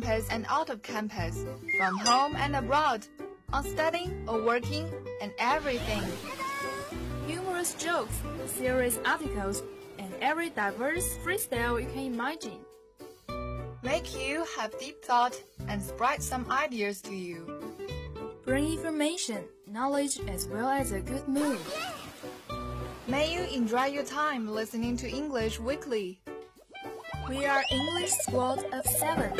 campus and out of campus, from home and abroad, on studying or working, and everything. Humorous jokes, serious articles, and every diverse freestyle you can imagine. Make you have deep thought and spread some ideas to you. Bring information, knowledge, as well as a good mood. May you enjoy your time listening to English Weekly. We are English Squad of Seven.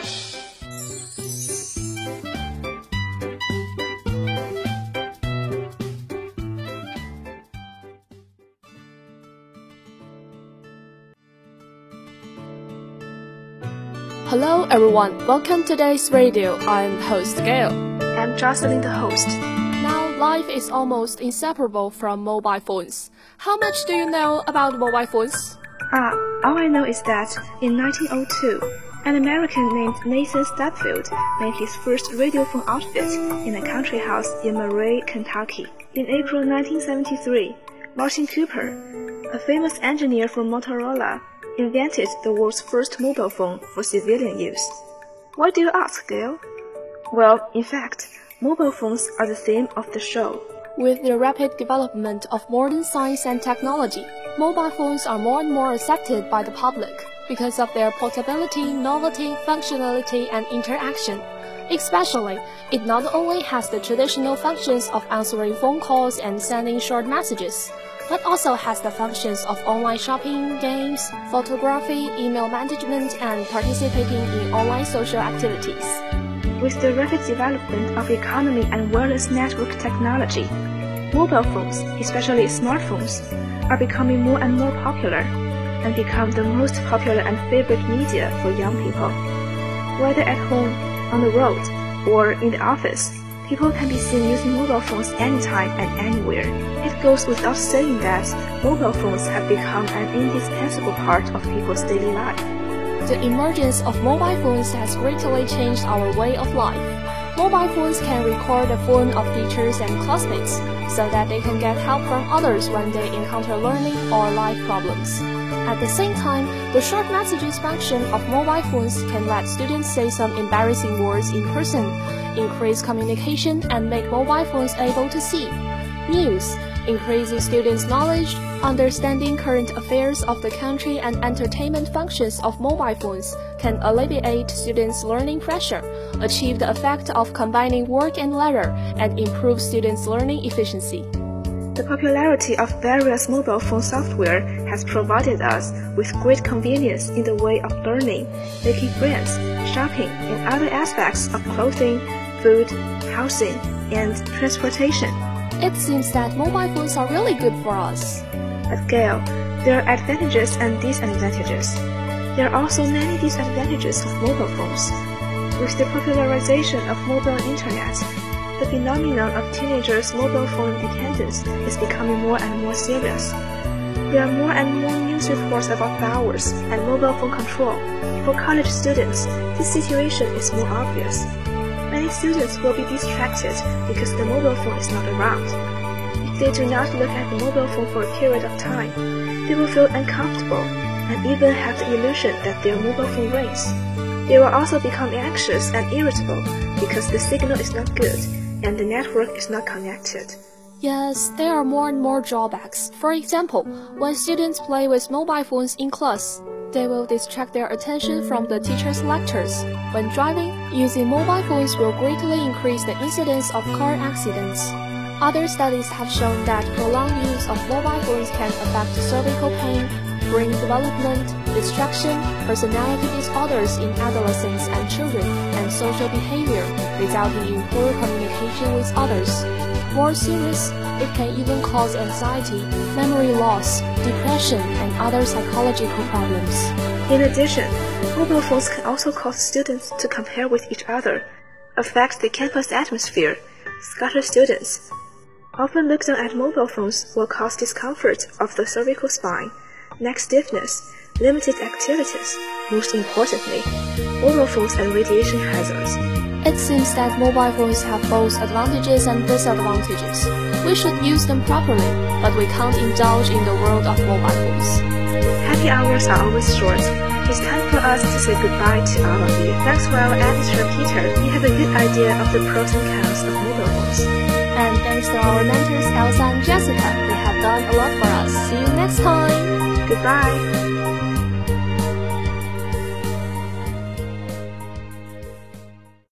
Hello everyone, welcome to today's radio. I'm host Gail. I'm Jocelyn, the host. Now, life is almost inseparable from mobile phones. How much do you know about mobile phones? Ah, all I know is that in 1902, an American named Nathan Stubblefield made his first radiophone outfit in a country house in Murray, Kentucky. In April 1973, Martin Cooper, a famous engineer from Motorola, invented the world's first mobile phone for civilian use. Why do you ask, Gail? Well, in fact, mobile phones are the theme of the show. With the rapid development of modern science and technology, mobile phones are more and more accepted by the public because of their portability, novelty, functionality, and interaction. Especially, it not only has the traditional functions of answering phone calls and sending short messages, but also has the functions of online shopping, games, photography, email management, and participating in online social activities. With the rapid development of economy and wireless network technology, mobile phones, especially smartphones, are becoming more and more popular and become the most popular and favorite media for young people. Whether at home, on the road, or in the office, people can be seen using mobile phones anytime and anywhere. It goes without saying that mobile phones have become an indispensable part of people's daily life. The emergence of mobile phones has greatly changed our way of life. Mobile phones can record the phone of teachers and classmates so that they can get help from others when they encounter learning or life problems. At the same time, the short messages function of mobile phones can let students say some embarrassing words in person, increase communication, and make mobile phones able to see. News, increasing students' knowledge, understanding current affairs of the country, and entertainment functions of mobile phones can alleviate students' learning pressure, achieve the effect of combining work and leisure, and improve students' learning efficiency. The popularity of various mobile phone software has provided us with great convenience in the way of learning, making friends, shopping, and other aspects of clothing, food, housing, and transportation. It seems that mobile phones are really good for us. But Gail, there are advantages and disadvantages. There are also many disadvantages of mobile phones. With the popularization of mobile internet, the phenomenon of teenagers' mobile phone dependence is becoming more and more serious. There are more and more news reports about hours and mobile phone control. For college students, this situation is more obvious. Many students will be distracted because the mobile phone is not around. If they do not look at the mobile phone for a period of time, they will feel uncomfortable and even have the illusion that their mobile phone rings. They will also become anxious and irritable because the signal is not good and the network is not connected. Yes, there are more and more drawbacks. For example, when students play with mobile phones in class, they will distract their attention from the teacher's lectures. When driving, using mobile phones will greatly increase the incidence of car accidents. Other studies have shown that prolonged use of mobile phones can affect cervical pain, brain development, distraction, personality disorders in adolescents and children, and social behavior, resulting in poor communication with others. More serious, it can even cause anxiety, memory loss, depression, and other psychological problems. In addition, mobile phones can also cause students to compare with each other, affect the campus atmosphere, scatter students. Often look down at mobile phones will cause discomfort of the cervical spine, neck stiffness, limited activities, most importantly, mobile phones and radiation hazards. It seems that mobile phones have both advantages and disadvantages. We should use them properly, but we can't indulge in the world of mobile phones. Happy hours are always short. It's time for us to say goodbye to all of you. Thanks for our editor Peter. He have a good idea of the pros and cons of mobile phones. And thanks to our mentors Elsa and Goodbye.